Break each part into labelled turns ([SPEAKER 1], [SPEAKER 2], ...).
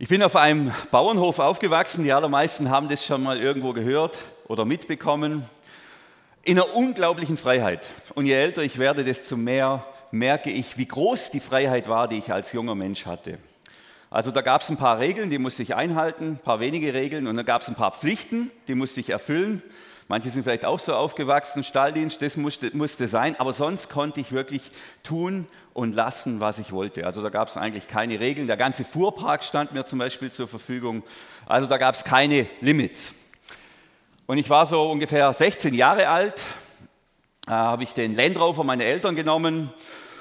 [SPEAKER 1] Ich bin auf einem Bauernhof aufgewachsen. Die allermeisten haben das schon mal irgendwo gehört oder mitbekommen. In einer unglaublichen Freiheit. Und je älter ich werde, desto mehr merke ich, wie groß die Freiheit war, die ich als junger Mensch hatte. Also da gab es ein paar Regeln, die musste ich einhalten, ein paar wenige Regeln und dann gab es ein paar Pflichten, die musste ich erfüllen. Manche sind vielleicht auch so aufgewachsen, Stalldienst, das musste, musste sein, aber sonst konnte ich wirklich tun und lassen, was ich wollte. Also da gab es eigentlich keine Regeln. Der ganze Fuhrpark stand mir zum Beispiel zur Verfügung. Also da gab es keine Limits. Und ich war so ungefähr 16 Jahre alt, da habe ich den Land Rover meiner Eltern genommen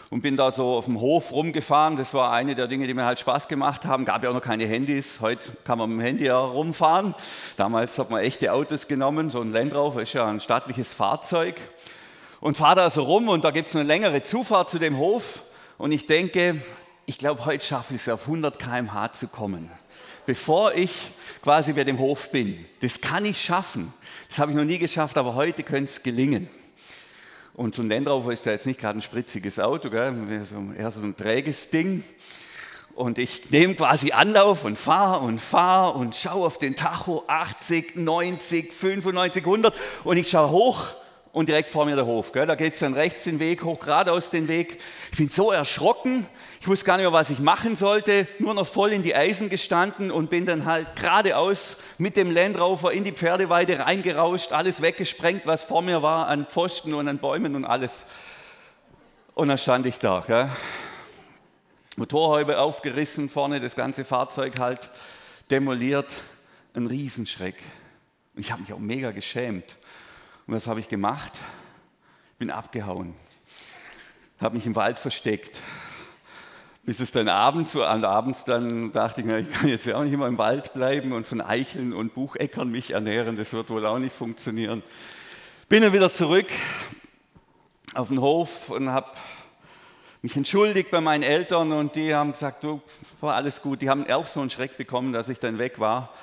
[SPEAKER 1] und bin da so auf dem Hof rumgefahren. Das war eine der Dinge, die mir halt Spaß gemacht haben. Gab ja auch noch keine Handys. Heute kann man mit dem Handy ja rumfahren. Damals hat man echte Autos genommen. So ein Land Rover ist ja ein staatliches Fahrzeug. Und fahre da so rum und da gibt es eine längere Zufahrt zu dem Hof. Und ich denke, ich glaube, heute schaffe ich es auf 100 km/h zu kommen bevor ich quasi bei dem Hof bin. Das kann ich schaffen. Das habe ich noch nie geschafft, aber heute könnte es gelingen. Und so ein Land Rover ist ja jetzt nicht gerade ein spritziges Auto, gell? eher so ein träges Ding. Und ich nehme quasi Anlauf und fahre und fahre und schaue auf den Tacho 80, 90, 95, 100 und ich schaue hoch und direkt vor mir der Hof. Gell? Da geht es dann rechts den Weg hoch, geradeaus den Weg. Ich bin so erschrocken, ich wusste gar nicht mehr, was ich machen sollte, nur noch voll in die Eisen gestanden und bin dann halt geradeaus mit dem Landraufer in die Pferdeweide reingerauscht, alles weggesprengt, was vor mir war an Pfosten und an Bäumen und alles. Und dann stand ich da. Gell? Motorhaube aufgerissen, vorne das ganze Fahrzeug halt demoliert. Ein Riesenschreck. Und ich habe mich auch mega geschämt. Und was habe ich gemacht? Bin abgehauen, habe mich im Wald versteckt. Bis es dann abends, und abends dann dachte ich, na, ich kann jetzt ja auch nicht immer im Wald bleiben und von Eicheln und Bucheckern mich ernähren, das wird wohl auch nicht funktionieren. Bin dann wieder zurück auf den Hof und habe mich entschuldigt bei meinen Eltern und die haben gesagt, du, war alles gut. Die haben auch so einen Schreck bekommen, dass ich dann weg war.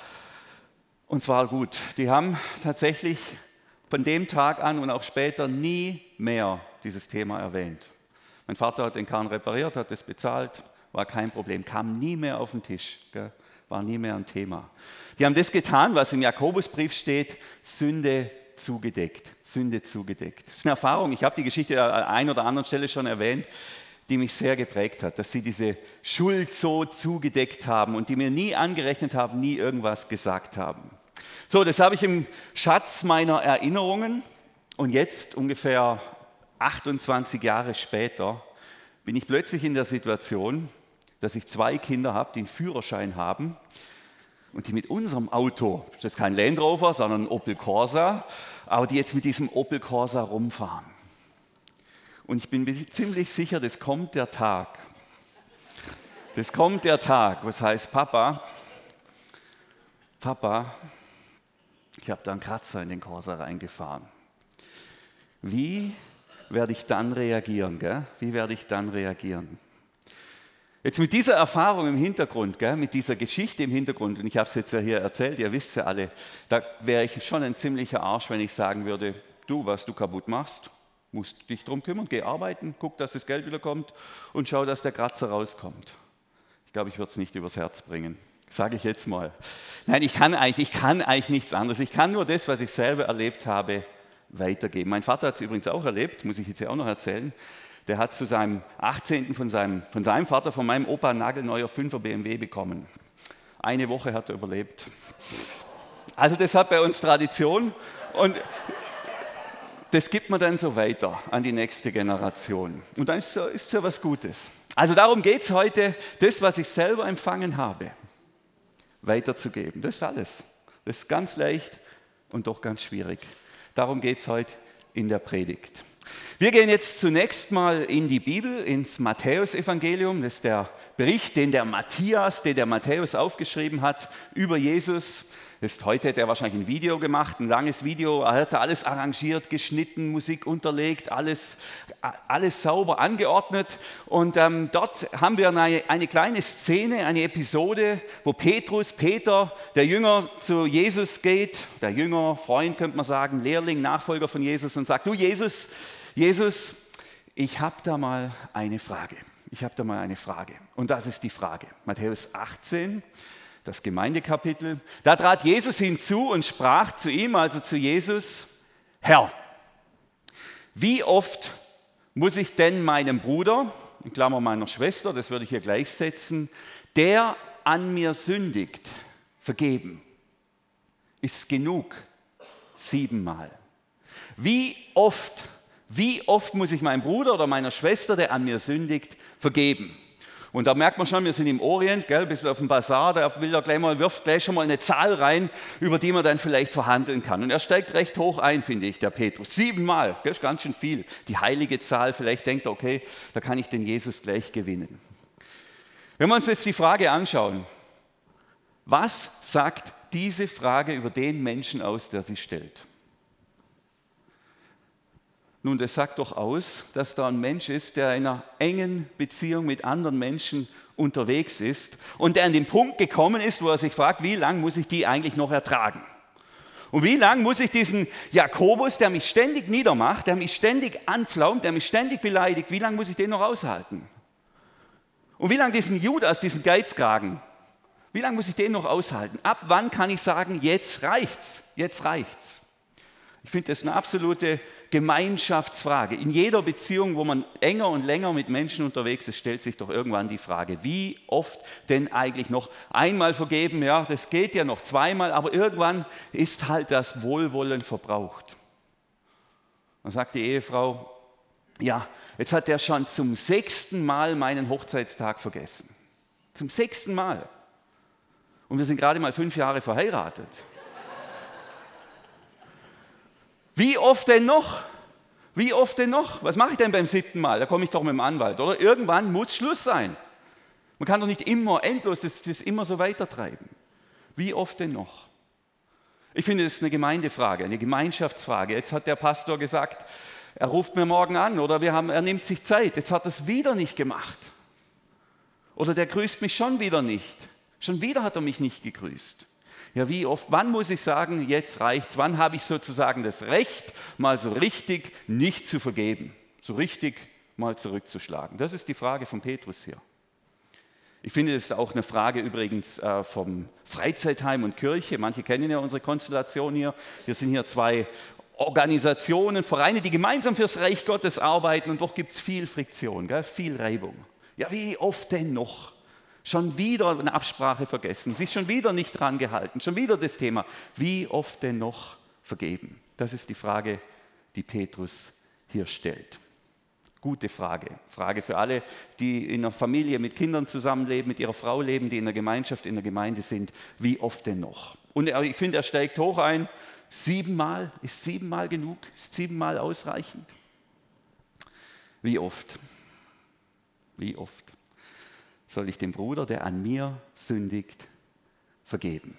[SPEAKER 1] Und zwar gut. Die haben tatsächlich von dem Tag an und auch später nie mehr dieses Thema erwähnt. Mein Vater hat den Kahn repariert, hat es bezahlt, war kein Problem, kam nie mehr auf den Tisch, gell? war nie mehr ein Thema. Die haben das getan, was im Jakobusbrief steht, Sünde zugedeckt, Sünde zugedeckt. Das ist eine Erfahrung, ich habe die Geschichte an einer oder anderen Stelle schon erwähnt, die mich sehr geprägt hat, dass sie diese Schuld so zugedeckt haben und die mir nie angerechnet haben, nie irgendwas gesagt haben. So, das habe ich im Schatz meiner Erinnerungen und jetzt ungefähr 28 Jahre später bin ich plötzlich in der Situation, dass ich zwei Kinder habe, die einen Führerschein haben und die mit unserem Auto, das ist kein Land Rover, sondern ein Opel Corsa, aber die jetzt mit diesem Opel Corsa rumfahren. Und ich bin mir ziemlich sicher, das kommt der Tag. Das kommt der Tag, was heißt, Papa, Papa, ich habe da einen Kratzer in den Corsa reingefahren. Wie werde ich dann reagieren? Gell? Wie werde ich dann reagieren? Jetzt mit dieser Erfahrung im Hintergrund, gell, mit dieser Geschichte im Hintergrund, und ich habe es jetzt ja hier erzählt, ihr wisst ja alle, da wäre ich schon ein ziemlicher Arsch, wenn ich sagen würde, du, was du kaputt machst, musst dich darum kümmern, geh arbeiten, guck, dass das Geld wieder kommt und schau, dass der Kratzer rauskommt. Ich glaube, ich würde es nicht übers Herz bringen, sage ich jetzt mal. Nein, ich kann, eigentlich, ich kann eigentlich nichts anderes. Ich kann nur das, was ich selber erlebt habe, weitergeben. Mein Vater hat es übrigens auch erlebt, muss ich jetzt ja auch noch erzählen. Der hat zu seinem 18. von seinem, von seinem Vater, von meinem Opa, ein nagelneuer 5er BMW bekommen. Eine Woche hat er überlebt. Also das hat bei uns Tradition und das gibt man dann so weiter an die nächste Generation. Und dann ist es ja was Gutes. Also darum geht es heute, das, was ich selber empfangen habe, weiterzugeben. Das ist alles. Das ist ganz leicht und doch ganz schwierig. Darum geht es heute in der Predigt. Wir gehen jetzt zunächst mal in die Bibel, ins Matthäusevangelium. Das ist der Bericht, den der Matthias, den der Matthäus aufgeschrieben hat über Jesus. Ist, heute hätte er wahrscheinlich ein Video gemacht, ein langes Video. Er hat alles arrangiert, geschnitten, Musik unterlegt, alles, alles sauber angeordnet. Und ähm, dort haben wir eine, eine kleine Szene, eine Episode, wo Petrus, Peter, der Jünger zu Jesus geht, der Jünger, Freund könnte man sagen, Lehrling, Nachfolger von Jesus und sagt, du Jesus, Jesus, ich habe da mal eine Frage. Ich habe da mal eine Frage. Und das ist die Frage. Matthäus 18, das Gemeindekapitel. Da trat Jesus hinzu und sprach zu ihm, also zu Jesus, Herr, wie oft muss ich denn meinem Bruder, in Klammer meiner Schwester, das würde ich hier gleichsetzen, der an mir sündigt, vergeben? Ist genug? Siebenmal. Wie oft, wie oft muss ich meinem Bruder oder meiner Schwester, der an mir sündigt, vergeben? Und da merkt man schon, wir sind im Orient, gell, ein bisschen auf dem Bazar, da will er gleich mal, wirft gleich schon mal eine Zahl rein, über die man dann vielleicht verhandeln kann. Und er steigt recht hoch ein, finde ich, der Petrus. Siebenmal, das ist ganz schön viel. Die heilige Zahl, vielleicht denkt er, okay, da kann ich den Jesus gleich gewinnen. Wenn wir uns jetzt die Frage anschauen, was sagt diese Frage über den Menschen aus, der sie stellt? Nun, das sagt doch aus, dass da ein Mensch ist, der in einer engen Beziehung mit anderen Menschen unterwegs ist und der an den Punkt gekommen ist, wo er sich fragt, wie lange muss ich die eigentlich noch ertragen? Und wie lange muss ich diesen Jakobus, der mich ständig niedermacht, der mich ständig anflaumt, der mich ständig beleidigt, wie lange muss ich den noch aushalten? Und wie lange diesen Judas, diesen Geizkragen, wie lange muss ich den noch aushalten? Ab wann kann ich sagen, jetzt reicht's, jetzt reicht's? Ich finde das eine absolute Gemeinschaftsfrage. In jeder Beziehung, wo man enger und länger mit Menschen unterwegs ist, stellt sich doch irgendwann die Frage, wie oft denn eigentlich noch einmal vergeben? Ja, das geht ja noch zweimal, aber irgendwann ist halt das Wohlwollen verbraucht. Dann sagt die Ehefrau, ja, jetzt hat er schon zum sechsten Mal meinen Hochzeitstag vergessen. Zum sechsten Mal. Und wir sind gerade mal fünf Jahre verheiratet. Wie oft denn noch? Wie oft denn noch? Was mache ich denn beim siebten Mal? Da komme ich doch mit dem Anwalt, oder? Irgendwann muss Schluss sein. Man kann doch nicht immer endlos das, das immer so weitertreiben. Wie oft denn noch? Ich finde, das ist eine Gemeindefrage, eine Gemeinschaftsfrage. Jetzt hat der Pastor gesagt, er ruft mir morgen an oder wir haben, er nimmt sich Zeit. Jetzt hat er es wieder nicht gemacht. Oder der grüßt mich schon wieder nicht. Schon wieder hat er mich nicht gegrüßt. Ja, wie oft, wann muss ich sagen, jetzt reicht's? Wann habe ich sozusagen das Recht, mal so richtig nicht zu vergeben? So richtig mal zurückzuschlagen? Das ist die Frage von Petrus hier. Ich finde, das ist auch eine Frage übrigens äh, vom Freizeitheim und Kirche. Manche kennen ja unsere Konstellation hier. Wir sind hier zwei Organisationen, Vereine, die gemeinsam fürs Reich Gottes arbeiten und doch gibt es viel Friktion, gell? viel Reibung. Ja, wie oft denn noch? Schon wieder eine Absprache vergessen, sich schon wieder nicht dran gehalten, schon wieder das Thema. Wie oft denn noch vergeben? Das ist die Frage, die Petrus hier stellt. Gute Frage. Frage für alle, die in einer Familie mit Kindern zusammenleben, mit ihrer Frau leben, die in der Gemeinschaft, in der Gemeinde sind. Wie oft denn noch? Und ich finde, er steigt hoch ein. Siebenmal, ist siebenmal genug? Ist siebenmal ausreichend? Wie oft? Wie oft? Soll ich dem Bruder, der an mir sündigt, vergeben.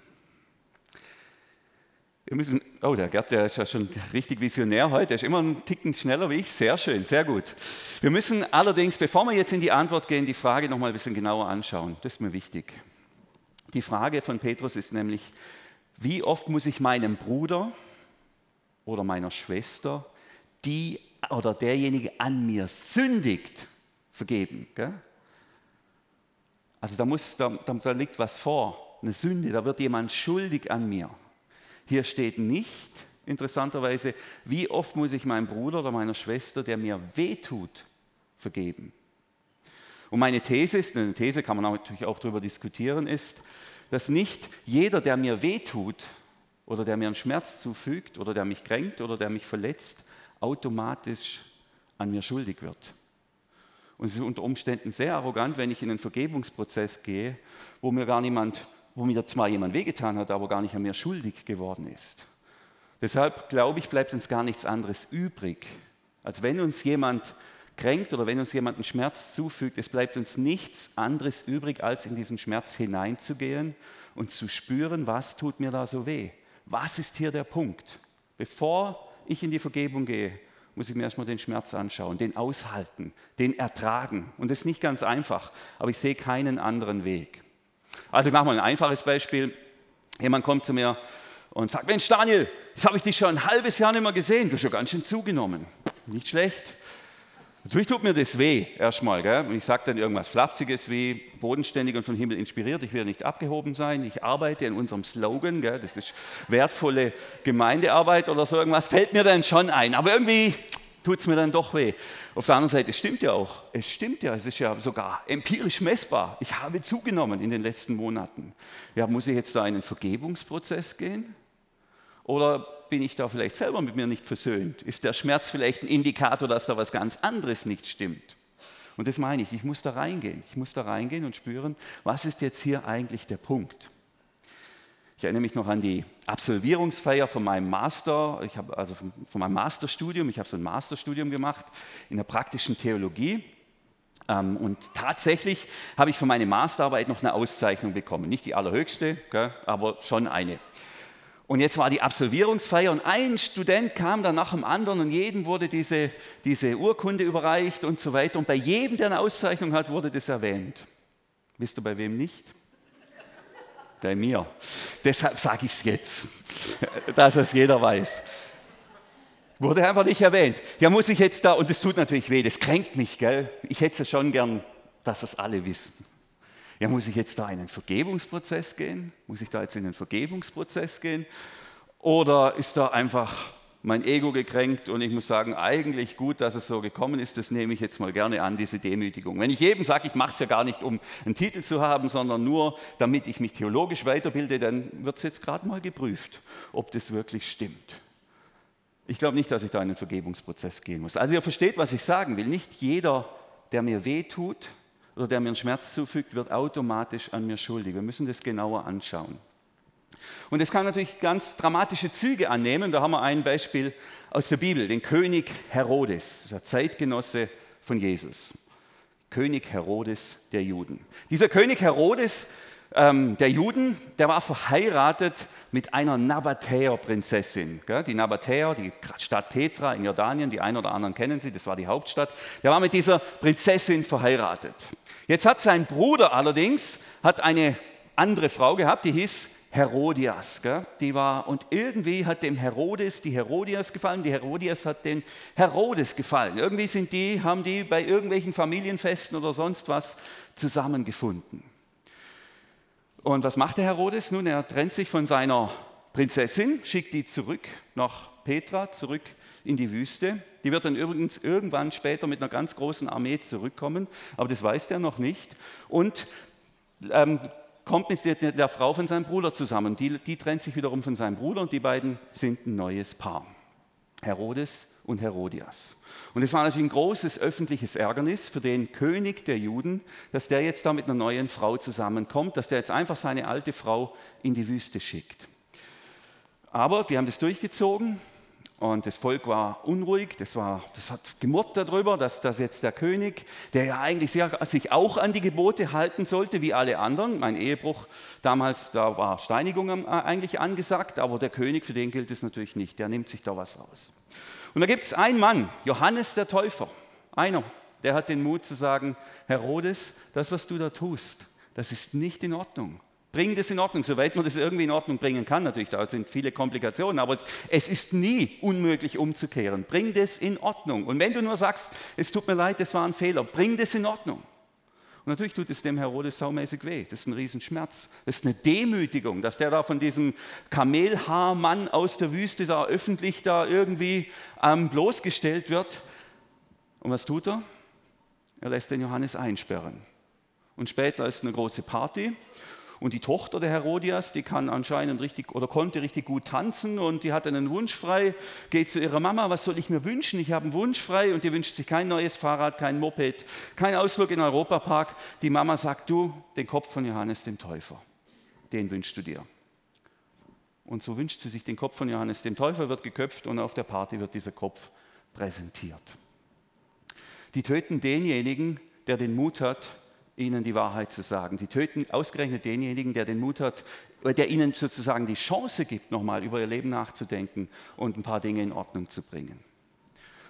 [SPEAKER 1] Wir müssen, oh, der Gerd, der ist ja schon richtig visionär heute, der ist immer einen Ticken schneller wie ich, sehr schön, sehr gut. Wir müssen allerdings, bevor wir jetzt in die Antwort gehen, die Frage noch mal ein bisschen genauer anschauen. Das ist mir wichtig. Die Frage von Petrus ist nämlich, wie oft muss ich meinem Bruder oder meiner Schwester, die oder derjenige an mir sündigt, vergeben? Gell? Also da, muss, da, da liegt was vor, eine Sünde, da wird jemand schuldig an mir. Hier steht nicht, interessanterweise, wie oft muss ich meinem Bruder oder meiner Schwester, der mir wehtut, vergeben. Und meine These ist, eine These kann man natürlich auch darüber diskutieren, ist, dass nicht jeder, der mir wehtut oder der mir einen Schmerz zufügt oder der mich kränkt oder der mich verletzt, automatisch an mir schuldig wird. Und es ist unter Umständen sehr arrogant, wenn ich in einen Vergebungsprozess gehe, wo mir gar niemand, wo mir zwar jemand wehgetan hat, aber gar nicht an mir schuldig geworden ist. Deshalb glaube ich, bleibt uns gar nichts anderes übrig, als wenn uns jemand kränkt oder wenn uns jemand einen Schmerz zufügt, es bleibt uns nichts anderes übrig, als in diesen Schmerz hineinzugehen und zu spüren, was tut mir da so weh? Was ist hier der Punkt? Bevor ich in die Vergebung gehe, muss ich mir erstmal den Schmerz anschauen, den aushalten, den ertragen. Und das ist nicht ganz einfach, aber ich sehe keinen anderen Weg. Also ich mache mal ein einfaches Beispiel. Jemand kommt zu mir und sagt, Mensch Daniel, jetzt habe ich dich schon ein halbes Jahr nicht mehr gesehen, du hast schon ganz schön zugenommen. Nicht schlecht. Natürlich tut mir das weh, erstmal. Gell? Ich sage dann irgendwas Flapsiges wie bodenständig und vom Himmel inspiriert. Ich will nicht abgehoben sein. Ich arbeite in unserem Slogan. Gell? Das ist wertvolle Gemeindearbeit oder so irgendwas. Fällt mir dann schon ein. Aber irgendwie tut es mir dann doch weh. Auf der anderen Seite, es stimmt ja auch. Es stimmt ja. Es ist ja sogar empirisch messbar. Ich habe zugenommen in den letzten Monaten. Ja, muss ich jetzt da einen Vergebungsprozess gehen? Oder bin ich da vielleicht selber mit mir nicht versöhnt? Ist der Schmerz vielleicht ein Indikator, dass da was ganz anderes nicht stimmt? Und das meine ich, ich muss da reingehen. Ich muss da reingehen und spüren, was ist jetzt hier eigentlich der Punkt? Ich erinnere mich noch an die Absolvierungsfeier von meinem Master, ich habe also von, von meinem Masterstudium, ich habe so ein Masterstudium gemacht in der praktischen Theologie. Ähm, und tatsächlich habe ich für meine Masterarbeit noch eine Auszeichnung bekommen. Nicht die allerhöchste, aber schon eine. Und jetzt war die Absolvierungsfeier und ein Student kam dann nach dem anderen und jedem wurde diese, diese Urkunde überreicht und so weiter. Und bei jedem, der eine Auszeichnung hat, wurde das erwähnt. Wisst ihr bei wem nicht? Bei mir. Deshalb sage ich es jetzt, dass es jeder weiß. Wurde einfach nicht erwähnt. Ja, muss ich jetzt da, und das tut natürlich weh, das kränkt mich, gell? Ich hätte es schon gern, dass es alle wissen. Ja, muss ich jetzt da in einen Vergebungsprozess gehen? Muss ich da jetzt in einen Vergebungsprozess gehen? Oder ist da einfach mein Ego gekränkt und ich muss sagen, eigentlich gut, dass es so gekommen ist, das nehme ich jetzt mal gerne an, diese Demütigung. Wenn ich jedem sage, ich mache es ja gar nicht, um einen Titel zu haben, sondern nur, damit ich mich theologisch weiterbilde, dann wird es jetzt gerade mal geprüft, ob das wirklich stimmt. Ich glaube nicht, dass ich da in einen Vergebungsprozess gehen muss. Also ihr versteht, was ich sagen will. Nicht jeder, der mir weh tut, oder der mir einen Schmerz zufügt, wird automatisch an mir schuldig. Wir müssen das genauer anschauen. Und es kann natürlich ganz dramatische Züge annehmen. Da haben wir ein Beispiel aus der Bibel, den König Herodes, der Zeitgenosse von Jesus. König Herodes der Juden. Dieser König Herodes ähm, der Juden, der war verheiratet mit einer Nabatäer-Prinzessin. Die Nabatäer, die Stadt Petra in Jordanien, die einen oder anderen kennen sie, das war die Hauptstadt. Der war mit dieser Prinzessin verheiratet. Jetzt hat sein Bruder allerdings hat eine andere Frau gehabt, die hieß Herodias. Die war, und irgendwie hat dem Herodes die Herodias gefallen, die Herodias hat den Herodes gefallen. Irgendwie sind die, haben die bei irgendwelchen Familienfesten oder sonst was zusammengefunden. Und was macht der Herodes? Nun, er trennt sich von seiner Prinzessin, schickt die zurück nach Petra, zurück in die Wüste. Die wird dann übrigens irgendwann später mit einer ganz großen Armee zurückkommen, aber das weiß der noch nicht. Und ähm, kommt mit der, der, Frau von seinem Bruder zusammen. Die, die trennt sich wiederum von seinem Bruder und die beiden sind ein neues Paar. Herodes und Herodias. Und es war natürlich ein großes öffentliches Ärgernis für den König der Juden, dass der jetzt da mit einer neuen Frau zusammenkommt, dass der jetzt einfach seine alte Frau in die Wüste schickt. Aber die haben das durchgezogen und das Volk war unruhig, das, war, das hat gemurrt darüber, dass, dass jetzt der König, der ja eigentlich sehr, sich auch an die Gebote halten sollte, wie alle anderen, mein Ehebruch damals, da war Steinigung äh, eigentlich angesagt, aber der König, für den gilt es natürlich nicht, der nimmt sich da was raus. Und da gibt es einen Mann, Johannes der Täufer, einer, der hat den Mut zu sagen, Herodes, das, was du da tust, das ist nicht in Ordnung. Bring das in Ordnung, soweit man das irgendwie in Ordnung bringen kann. Natürlich, da sind viele Komplikationen, aber es, es, ist nie unmöglich umzukehren. Bring das in Ordnung. Und wenn du nur sagst, es tut mir leid, das war ein Fehler, bring das in Ordnung. Und natürlich tut es dem Herodes saumäßig weh. Das ist ein Riesenschmerz. Das ist eine Demütigung, dass der da von diesem Kamelhaarmann aus der Wüste da öffentlich da irgendwie ähm, bloßgestellt wird. Und was tut er? Er lässt den Johannes einsperren. Und später ist eine große Party und die Tochter der Herodias, die kann anscheinend richtig oder konnte richtig gut tanzen und die hat einen Wunsch frei, geht zu ihrer Mama, was soll ich mir wünschen? Ich habe einen Wunsch frei und die wünscht sich kein neues Fahrrad, kein Moped, kein Ausflug in den Europapark. Die Mama sagt, du, den Kopf von Johannes dem Täufer, den wünschst du dir. Und so wünscht sie sich den Kopf von Johannes dem Täufer, wird geköpft und auf der Party wird dieser Kopf präsentiert. Die töten denjenigen, der den Mut hat, ihnen die Wahrheit zu sagen. Sie töten ausgerechnet denjenigen, der den Mut hat, der ihnen sozusagen die Chance gibt, nochmal über ihr Leben nachzudenken und ein paar Dinge in Ordnung zu bringen.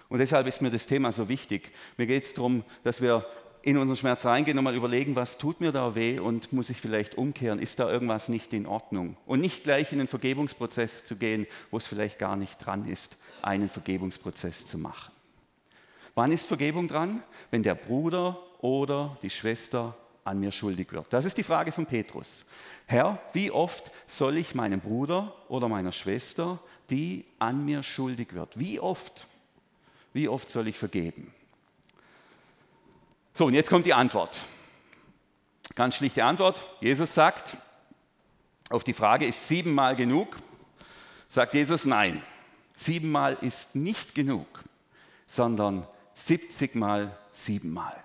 [SPEAKER 1] Und deshalb ist mir das Thema so wichtig. Mir geht es darum, dass wir in unseren Schmerz reingehen und mal überlegen, was tut mir da weh und muss ich vielleicht umkehren? Ist da irgendwas nicht in Ordnung? Und nicht gleich in den Vergebungsprozess zu gehen, wo es vielleicht gar nicht dran ist, einen Vergebungsprozess zu machen. Wann ist Vergebung dran? Wenn der Bruder oder die Schwester an mir schuldig wird. Das ist die Frage von Petrus. Herr, wie oft soll ich meinem Bruder oder meiner Schwester, die an mir schuldig wird, wie oft? Wie oft soll ich vergeben? So, und jetzt kommt die Antwort. Ganz schlichte Antwort. Jesus sagt, auf die Frage, ist siebenmal genug? Sagt Jesus, nein. Siebenmal ist nicht genug, sondern 70 mal siebenmal.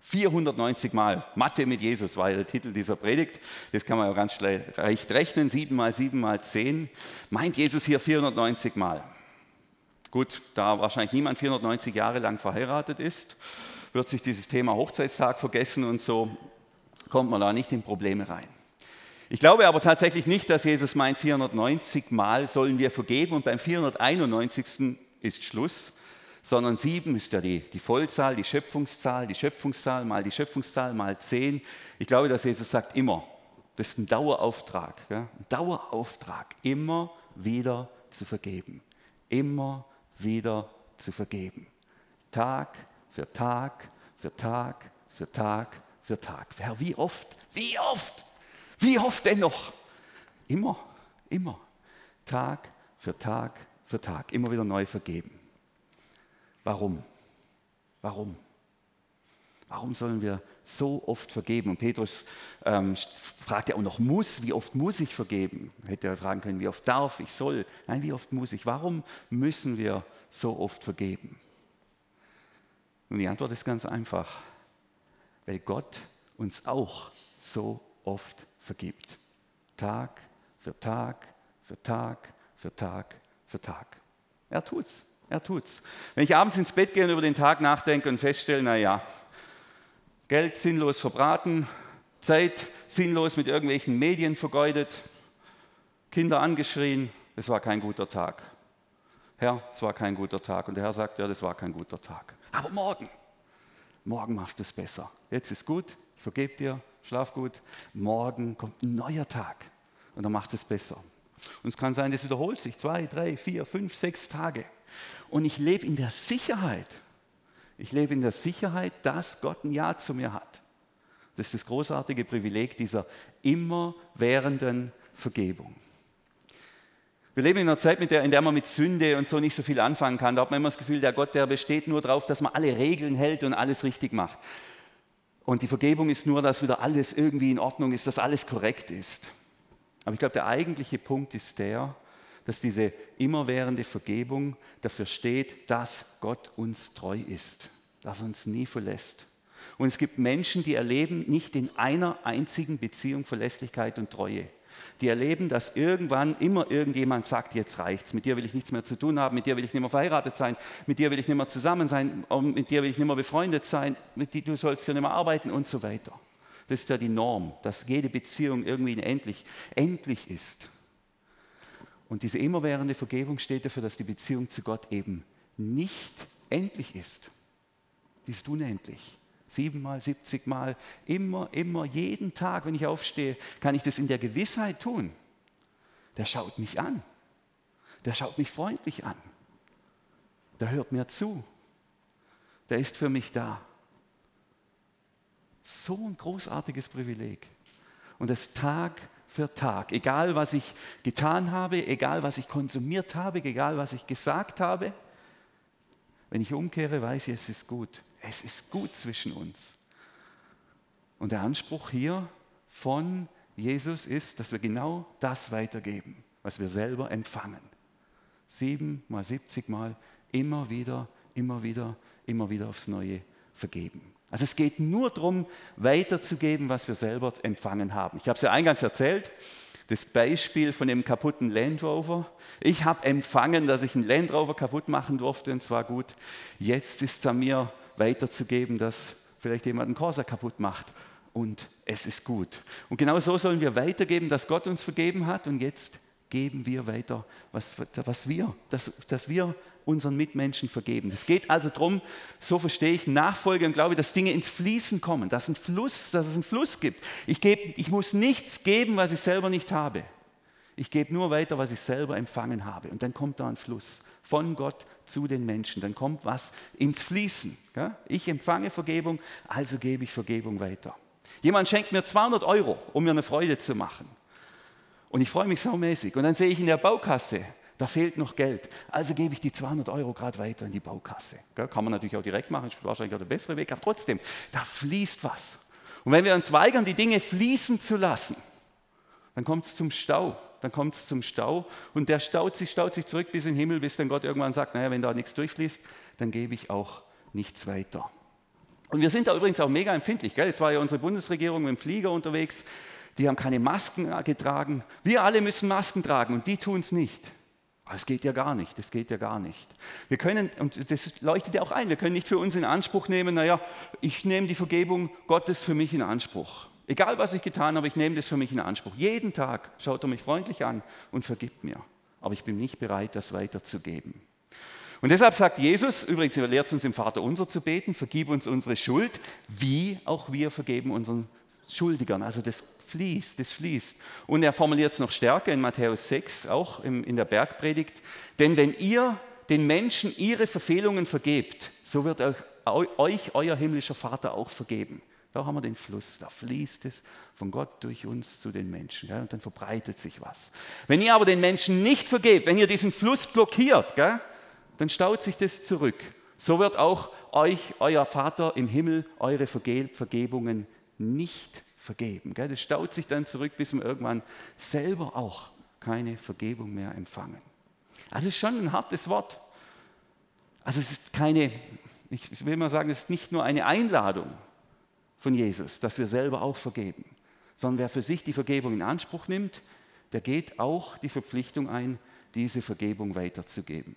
[SPEAKER 1] 490 Mal. Mathe mit Jesus war der Titel dieser Predigt. Das kann man ja ganz leicht rechnen. 7 mal 7 mal 10. Meint Jesus hier 490 Mal. Gut, da wahrscheinlich niemand 490 Jahre lang verheiratet ist, wird sich dieses Thema Hochzeitstag vergessen und so kommt man da nicht in Probleme rein. Ich glaube aber tatsächlich nicht, dass Jesus meint, 490 Mal sollen wir vergeben und beim 491. ist Schluss, sondern sieben ist ja die, die Vollzahl, die Schöpfungszahl, die Schöpfungszahl mal die Schöpfungszahl mal zehn. Ich glaube, dass Jesus sagt immer, das ist ein Dauerauftrag, ja? ein Dauerauftrag, immer wieder zu vergeben, immer wieder zu vergeben. Tag für Tag, für Tag, für Tag, für Tag. Herr, wie oft, wie oft, wie oft denn noch? Immer, immer. Tag für Tag für Tag, immer wieder neu vergeben. Warum? Warum? Warum sollen wir so oft vergeben? Und Petrus ähm, fragt ja auch noch, muss, wie oft muss ich vergeben? Hätte er fragen können, wie oft darf ich, soll? Nein, wie oft muss ich? Warum müssen wir so oft vergeben? Und die Antwort ist ganz einfach, weil Gott uns auch so oft vergibt. Tag für Tag, für Tag, für Tag, für Tag. Er tut's. Er tut's. Wenn ich abends ins Bett gehe und über den Tag nachdenke und feststelle, naja, Geld sinnlos verbraten, Zeit sinnlos mit irgendwelchen Medien vergeudet, Kinder angeschrien, es war kein guter Tag. Herr, es war kein guter Tag. Und der Herr sagt, ja, das war kein guter Tag. Aber morgen, morgen machst du es besser. Jetzt ist gut, ich vergebe dir, schlaf gut. Morgen kommt ein neuer Tag und dann machst du es besser. Und es kann sein, das wiederholt sich zwei, drei, vier, fünf, sechs Tage. Und ich lebe in der Sicherheit. Ich lebe in der Sicherheit, dass Gott ein Ja zu mir hat. Das ist das großartige Privileg dieser immerwährenden Vergebung. Wir leben in einer Zeit, in der man mit Sünde und so nicht so viel anfangen kann. Da hat man immer das Gefühl, der Gott, der besteht nur darauf, dass man alle Regeln hält und alles richtig macht. Und die Vergebung ist nur, dass wieder alles irgendwie in Ordnung ist, dass alles korrekt ist. Aber ich glaube, der eigentliche Punkt ist der, dass diese immerwährende Vergebung dafür steht, dass Gott uns treu ist, dass er uns nie verlässt. Und es gibt Menschen, die erleben nicht in einer einzigen Beziehung Verlässlichkeit und Treue. Die erleben, dass irgendwann immer irgendjemand sagt, jetzt reicht's, mit dir will ich nichts mehr zu tun haben, mit dir will ich nicht mehr verheiratet sein, mit dir will ich nicht mehr zusammen sein, mit dir will ich nicht mehr befreundet sein, mit dir, du sollst ja nicht mehr arbeiten und so weiter. Das ist ja die Norm, dass jede Beziehung irgendwie endlich, endlich ist. Und diese immerwährende Vergebung steht dafür, dass die Beziehung zu Gott eben nicht endlich ist. Die ist unendlich. Siebenmal, siebzigmal, immer, immer, jeden Tag, wenn ich aufstehe, kann ich das in der Gewissheit tun. Der schaut mich an. Der schaut mich freundlich an. Der hört mir zu. Der ist für mich da. So ein großartiges Privileg. Und das Tag für Tag. Egal, was ich getan habe, egal, was ich konsumiert habe, egal, was ich gesagt habe. Wenn ich umkehre, weiß ich, es ist gut. Es ist gut zwischen uns. Und der Anspruch hier von Jesus ist, dass wir genau das weitergeben, was wir selber empfangen. Sieben mal, siebzig Mal, immer wieder, immer wieder, immer wieder aufs Neue vergeben. Also es geht nur darum, weiterzugeben, was wir selber empfangen haben. Ich habe es ja eingangs erzählt, das Beispiel von dem kaputten Land Rover. Ich habe empfangen, dass ich einen Land Rover kaputt machen durfte und zwar gut. Jetzt ist da mir weiterzugeben, dass vielleicht jemand einen Corsa kaputt macht und es ist gut. Und genau so sollen wir weitergeben, dass Gott uns vergeben hat und jetzt geben wir weiter, was, was wir, dass, dass wir unseren Mitmenschen vergeben. Es geht also darum, so verstehe ich Nachfolge und glaube, dass Dinge ins Fließen kommen, dass, ein Fluss, dass es einen Fluss gibt. Ich, gebe, ich muss nichts geben, was ich selber nicht habe. Ich gebe nur weiter, was ich selber empfangen habe. Und dann kommt da ein Fluss von Gott zu den Menschen. Dann kommt was ins Fließen. Ich empfange Vergebung, also gebe ich Vergebung weiter. Jemand schenkt mir 200 Euro, um mir eine Freude zu machen. Und ich freue mich saumäßig. Und dann sehe ich in der Baukasse, da fehlt noch Geld. Also gebe ich die 200 Euro gerade weiter in die Baukasse. Kann man natürlich auch direkt machen, ist wahrscheinlich auch der bessere Weg, aber trotzdem, da fließt was. Und wenn wir uns weigern, die Dinge fließen zu lassen, dann kommt es zum Stau. Dann kommt es zum Stau und der staut sich, staut sich zurück bis in den Himmel, bis dann Gott irgendwann sagt, naja, wenn da nichts durchfließt, dann gebe ich auch nichts weiter. Und wir sind da übrigens auch mega empfindlich. Gell? Jetzt war ja unsere Bundesregierung mit dem Flieger unterwegs, die haben keine Masken getragen. Wir alle müssen Masken tragen und die tun es nicht. Das geht ja gar nicht, das geht ja gar nicht. Wir können, und das leuchtet ja auch ein, wir können nicht für uns in Anspruch nehmen, naja, ich nehme die Vergebung Gottes für mich in Anspruch. Egal, was ich getan habe, ich nehme das für mich in Anspruch. Jeden Tag schaut er mich freundlich an und vergibt mir. Aber ich bin nicht bereit, das weiterzugeben. Und deshalb sagt Jesus, übrigens, er lehrt uns im Vater unser zu beten, vergib uns unsere Schuld, wie auch wir vergeben unseren Schuldigern. Also das fließt, das fließt. Und er formuliert es noch stärker in Matthäus 6, auch in der Bergpredigt. Denn wenn ihr den Menschen ihre Verfehlungen vergebt, so wird euch euer himmlischer Vater auch vergeben. Da haben wir den Fluss, da fließt es von Gott durch uns zu den Menschen. Gell? Und dann verbreitet sich was. Wenn ihr aber den Menschen nicht vergebt, wenn ihr diesen Fluss blockiert, gell? dann staut sich das zurück. So wird auch euch euer Vater im Himmel eure Vergebungen nicht vergeben. Gell? Das staut sich dann zurück, bis wir irgendwann selber auch keine Vergebung mehr empfangen. Also es ist schon ein hartes Wort. Also es ist keine, ich will mal sagen, es ist nicht nur eine Einladung, von Jesus, dass wir selber auch vergeben. Sondern wer für sich die Vergebung in Anspruch nimmt, der geht auch die Verpflichtung ein, diese Vergebung weiterzugeben.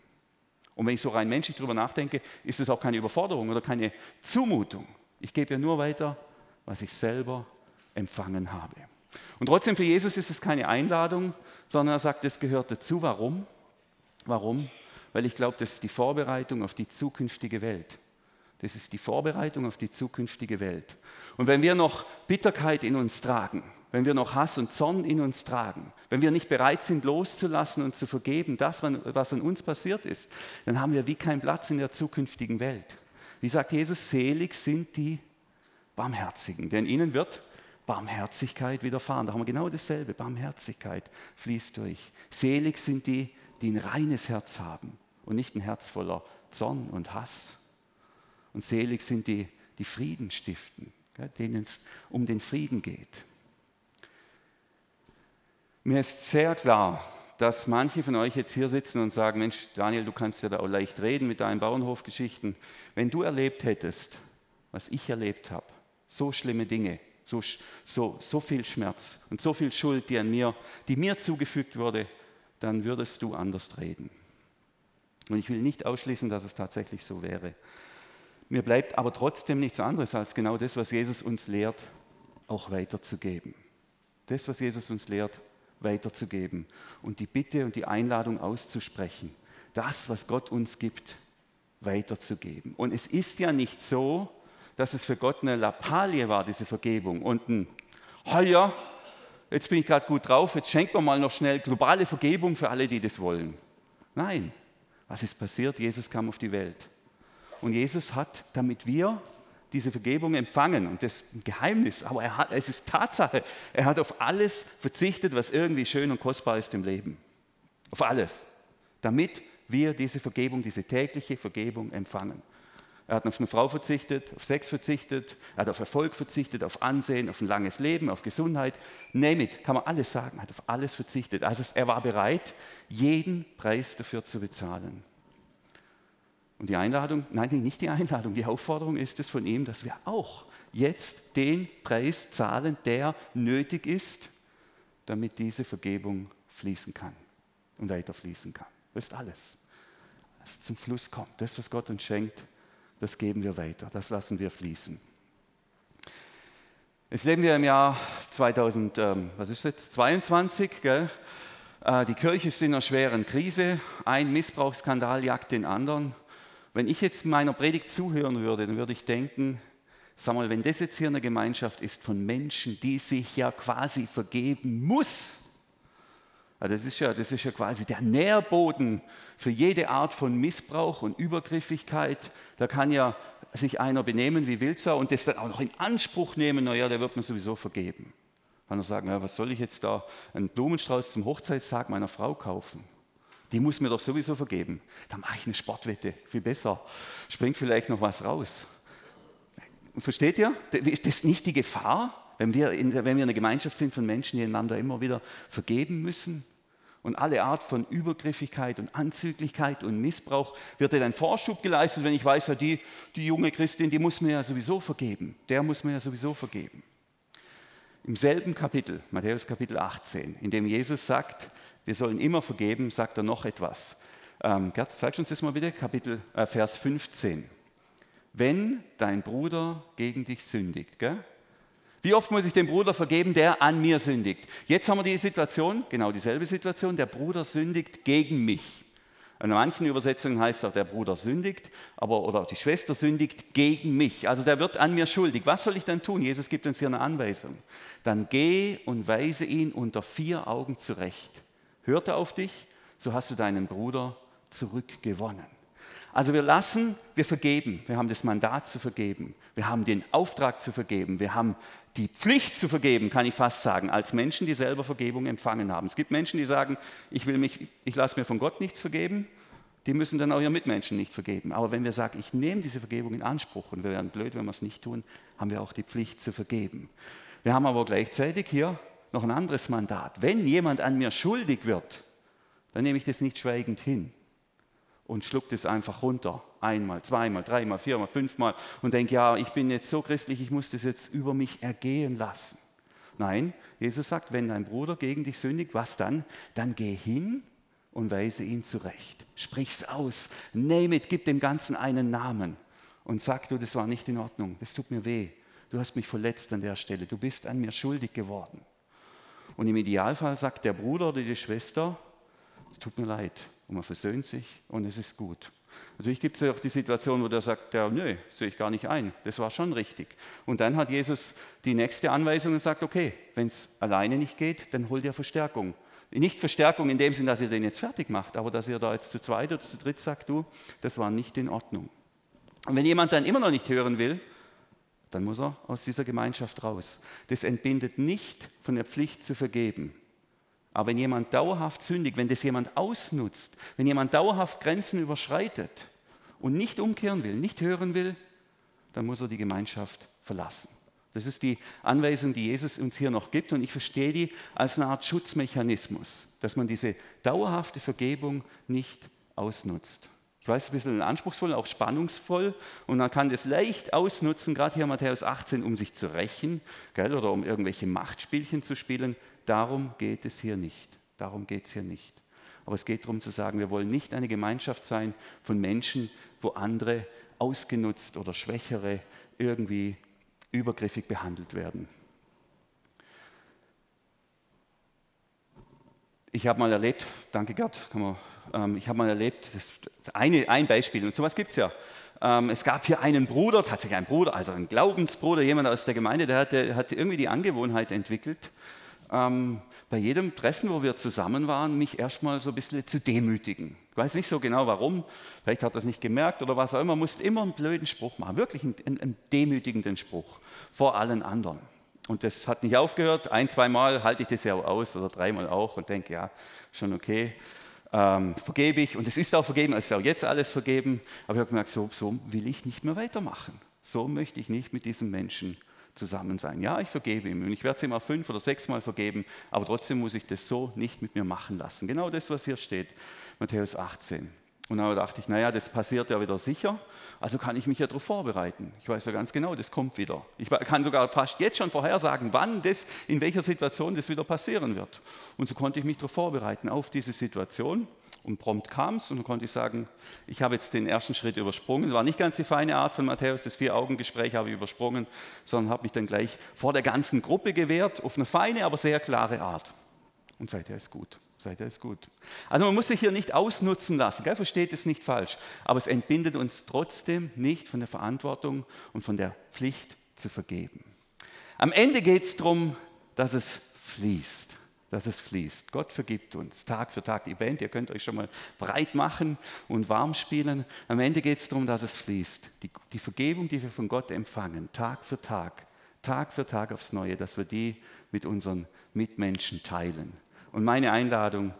[SPEAKER 1] Und wenn ich so rein menschlich darüber nachdenke, ist es auch keine Überforderung oder keine Zumutung. Ich gebe ja nur weiter, was ich selber empfangen habe. Und trotzdem für Jesus ist es keine Einladung, sondern er sagt, es gehört dazu. Warum? Warum? Weil ich glaube, das ist die Vorbereitung auf die zukünftige Welt. Das ist die Vorbereitung auf die zukünftige Welt. Und wenn wir noch Bitterkeit in uns tragen, wenn wir noch Hass und Zorn in uns tragen, wenn wir nicht bereit sind loszulassen und zu vergeben, das, was an uns passiert ist, dann haben wir wie keinen Platz in der zukünftigen Welt. Wie sagt Jesus, selig sind die Barmherzigen, denn ihnen wird Barmherzigkeit widerfahren. Da haben wir genau dasselbe. Barmherzigkeit fließt durch. Selig sind die, die ein reines Herz haben und nicht ein Herz voller Zorn und Hass. Und selig sind die, die Frieden stiften, denen es um den Frieden geht. Mir ist sehr klar, dass manche von euch jetzt hier sitzen und sagen, Mensch, Daniel, du kannst ja da auch leicht reden mit deinen Bauernhofgeschichten. Wenn du erlebt hättest, was ich erlebt habe, so schlimme Dinge, so, so, so viel Schmerz und so viel Schuld, die, an mir, die mir zugefügt wurde, dann würdest du anders reden. Und ich will nicht ausschließen, dass es tatsächlich so wäre. Mir bleibt aber trotzdem nichts anderes, als genau das, was Jesus uns lehrt, auch weiterzugeben. Das, was Jesus uns lehrt, weiterzugeben und die Bitte und die Einladung auszusprechen. Das, was Gott uns gibt, weiterzugeben. Und es ist ja nicht so, dass es für Gott eine Lappalie war, diese Vergebung. Und ein, oh ja, jetzt bin ich gerade gut drauf, jetzt schenkt man mal noch schnell globale Vergebung für alle, die das wollen. Nein, was ist passiert? Jesus kam auf die Welt. Und Jesus hat, damit wir diese Vergebung empfangen, und das ist ein Geheimnis, aber er hat, es ist Tatsache, er hat auf alles verzichtet, was irgendwie schön und kostbar ist im Leben. Auf alles. Damit wir diese Vergebung, diese tägliche Vergebung empfangen. Er hat auf eine Frau verzichtet, auf Sex verzichtet, er hat auf Erfolg verzichtet, auf Ansehen, auf ein langes Leben, auf Gesundheit. Name it, kann man alles sagen, er hat auf alles verzichtet. Also er war bereit, jeden Preis dafür zu bezahlen. Und die Einladung, nein, nicht die Einladung, die Aufforderung ist es von ihm, dass wir auch jetzt den Preis zahlen, der nötig ist, damit diese Vergebung fließen kann und weiter fließen kann. Das ist alles. Was zum Fluss kommt, das, was Gott uns schenkt, das geben wir weiter, das lassen wir fließen. Jetzt leben wir im Jahr 2022, gell? Äh, die Kirche ist in einer schweren Krise, ein Missbrauchsskandal jagt den anderen. Wenn ich jetzt meiner Predigt zuhören würde, dann würde ich denken, sag mal, wenn das jetzt hier eine Gemeinschaft ist von Menschen, die sich ja quasi vergeben muss, Das, ist ja, das ist ja quasi der Nährboden für jede Art von Missbrauch und Übergriffigkeit. Da kann ja sich einer benehmen wie Wildsau und das dann auch noch in Anspruch nehmen, naja, der wird mir sowieso vergeben. Kann er sagen, ja, was soll ich jetzt da einen Blumenstrauß zum Hochzeitstag meiner Frau kaufen? Die muss mir doch sowieso vergeben. Da mache ich eine Sportwette, viel besser. Springt vielleicht noch was raus. Versteht ihr? Ist das nicht die Gefahr, wenn wir, in, wenn wir eine Gemeinschaft sind von Menschen, die einander immer wieder vergeben müssen? Und alle Art von Übergriffigkeit und Anzüglichkeit und Missbrauch wird dann Vorschub geleistet, wenn ich weiß, ja, die, die junge Christin, die muss mir ja sowieso vergeben. Der muss mir ja sowieso vergeben. Im selben Kapitel, Matthäus Kapitel 18, in dem Jesus sagt, wir sollen immer vergeben, sagt er noch etwas. Ähm, Gerd, zeig uns das mal bitte, Kapitel, äh, Vers 15. Wenn dein Bruder gegen dich sündigt, gell? Wie oft muss ich dem Bruder vergeben, der an mir sündigt? Jetzt haben wir die Situation, genau dieselbe Situation, der Bruder sündigt gegen mich. In manchen Übersetzungen heißt auch, der Bruder sündigt, aber, oder die Schwester sündigt gegen mich. Also der wird an mir schuldig. Was soll ich dann tun? Jesus gibt uns hier eine Anweisung. Dann geh und weise ihn unter vier Augen zurecht. Hört er auf dich, so hast du deinen Bruder zurückgewonnen. Also wir lassen, wir vergeben. Wir haben das Mandat zu vergeben. Wir haben den Auftrag zu vergeben. Wir haben die Pflicht zu vergeben, kann ich fast sagen, als Menschen, die selber Vergebung empfangen haben. Es gibt Menschen, die sagen, ich, will mich, ich lasse mir von Gott nichts vergeben. Die müssen dann auch ihren Mitmenschen nicht vergeben. Aber wenn wir sagen, ich nehme diese Vergebung in Anspruch und wir wären blöd, wenn wir es nicht tun, haben wir auch die Pflicht zu vergeben. Wir haben aber gleichzeitig hier noch ein anderes Mandat. Wenn jemand an mir schuldig wird, dann nehme ich das nicht schweigend hin und schluckt es einfach runter. Einmal, zweimal, dreimal, viermal, fünfmal und denke, ja, ich bin jetzt so christlich, ich muss das jetzt über mich ergehen lassen. Nein, Jesus sagt, wenn dein Bruder gegen dich sündigt, was dann? Dann geh hin und weise ihn zurecht. Sprich's aus, name it, gib dem Ganzen einen Namen und sag du, das war nicht in Ordnung, das tut mir weh, du hast mich verletzt an der Stelle, du bist an mir schuldig geworden. Und im Idealfall sagt der Bruder oder die Schwester, es tut mir leid, und man versöhnt sich und es ist gut. Natürlich gibt es ja auch die Situation, wo der sagt, ja, nö, sehe ich gar nicht ein, das war schon richtig. Und dann hat Jesus die nächste Anweisung und sagt, okay, wenn es alleine nicht geht, dann holt ihr Verstärkung. Nicht Verstärkung in dem Sinn, dass ihr den jetzt fertig macht, aber dass ihr da jetzt zu zweit oder zu dritt sagt, du, das war nicht in Ordnung. Und wenn jemand dann immer noch nicht hören will, dann muss er aus dieser Gemeinschaft raus. Das entbindet nicht von der Pflicht zu vergeben. Aber wenn jemand dauerhaft sündigt, wenn das jemand ausnutzt, wenn jemand dauerhaft Grenzen überschreitet und nicht umkehren will, nicht hören will, dann muss er die Gemeinschaft verlassen. Das ist die Anweisung, die Jesus uns hier noch gibt und ich verstehe die als eine Art Schutzmechanismus, dass man diese dauerhafte Vergebung nicht ausnutzt. Ich weiß, ein bisschen anspruchsvoll, auch spannungsvoll und man kann das leicht ausnutzen, gerade hier Matthäus 18, um sich zu rächen gell, oder um irgendwelche Machtspielchen zu spielen. Darum geht es hier nicht. Darum geht es hier nicht. Aber es geht darum zu sagen, wir wollen nicht eine Gemeinschaft sein von Menschen, wo andere ausgenutzt oder Schwächere irgendwie übergriffig behandelt werden. Ich habe mal erlebt, danke Gott, ähm, ich habe mal erlebt, das eine, ein Beispiel, und sowas gibt es ja. Ähm, es gab hier einen Bruder, tatsächlich einen Bruder, also einen Glaubensbruder, jemand aus der Gemeinde, der hatte irgendwie die Angewohnheit entwickelt, ähm, bei jedem Treffen, wo wir zusammen waren, mich erstmal so ein bisschen zu demütigen. Ich weiß nicht so genau warum, vielleicht hat er es nicht gemerkt oder was auch immer, musste immer einen blöden Spruch machen, wirklich einen, einen demütigenden Spruch vor allen anderen. Und das hat nicht aufgehört. Ein, zweimal halte ich das ja auch aus oder dreimal auch und denke, ja, schon okay, ähm, vergebe ich. Und es ist auch vergeben, es ist auch jetzt alles vergeben. Aber ich habe gemerkt, so, so will ich nicht mehr weitermachen. So möchte ich nicht mit diesem Menschen zusammen sein. Ja, ich vergebe ihm und ich werde es ihm auch fünf oder sechs Mal vergeben, aber trotzdem muss ich das so nicht mit mir machen lassen. Genau das, was hier steht, Matthäus 18. Und dann dachte ich, naja, das passiert ja wieder sicher, also kann ich mich ja darauf vorbereiten. Ich weiß ja ganz genau, das kommt wieder. Ich kann sogar fast jetzt schon vorhersagen, wann das, in welcher Situation das wieder passieren wird. Und so konnte ich mich darauf vorbereiten, auf diese Situation. Und prompt kam es und dann konnte ich sagen, ich habe jetzt den ersten Schritt übersprungen. Es war nicht ganz die feine Art von Matthäus, das Vier-Augen-Gespräch habe ich übersprungen, sondern habe mich dann gleich vor der ganzen Gruppe gewehrt, auf eine feine, aber sehr klare Art. Und seither ist gut. Seither ist gut. Also man muss sich hier nicht ausnutzen lassen, gell? versteht es nicht falsch, aber es entbindet uns trotzdem nicht von der Verantwortung und von der Pflicht zu vergeben. Am Ende geht es darum, dass es fließt dass es fließt. Gott vergibt uns Tag für Tag. Band, ihr könnt euch schon mal breit machen und warm spielen. Am Ende geht es darum, dass es fließt. Die, die Vergebung, die wir von Gott empfangen, Tag für Tag, Tag für Tag aufs Neue, dass wir die mit unseren Mitmenschen teilen. Und meine Einladung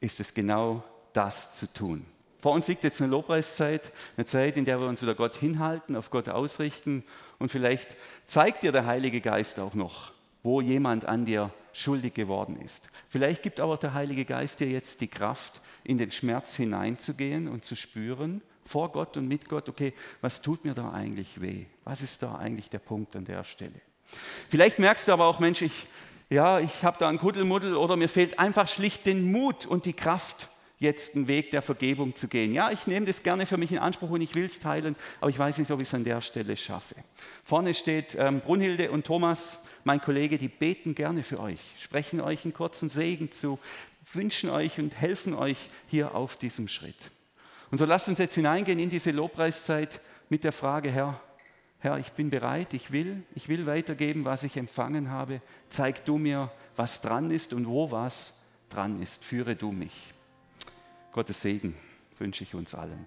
[SPEAKER 1] ist es genau das zu tun. Vor uns liegt jetzt eine Lobpreiszeit, eine Zeit, in der wir uns wieder Gott hinhalten, auf Gott ausrichten. Und vielleicht zeigt dir der Heilige Geist auch noch, wo jemand an dir schuldig geworden ist. Vielleicht gibt aber der Heilige Geist dir jetzt die Kraft, in den Schmerz hineinzugehen und zu spüren, vor Gott und mit Gott, okay, was tut mir da eigentlich weh? Was ist da eigentlich der Punkt an der Stelle? Vielleicht merkst du aber auch, Mensch, ich, ja, ich habe da einen Kuddelmuddel oder mir fehlt einfach schlicht den Mut und die Kraft, jetzt einen Weg der Vergebung zu gehen. Ja, ich nehme das gerne für mich in Anspruch und ich will es teilen, aber ich weiß nicht, ob ich es an der Stelle schaffe. Vorne steht ähm, Brunhilde und Thomas, mein Kollege, die beten gerne für euch, sprechen euch einen kurzen Segen zu, wünschen euch und helfen euch hier auf diesem Schritt. Und so lasst uns jetzt hineingehen in diese Lobpreiszeit mit der Frage, Herr, Herr, ich bin bereit, ich will, ich will weitergeben, was ich empfangen habe. Zeig du mir, was dran ist und wo was dran ist. Führe du mich. Gottes Segen wünsche ich uns allen.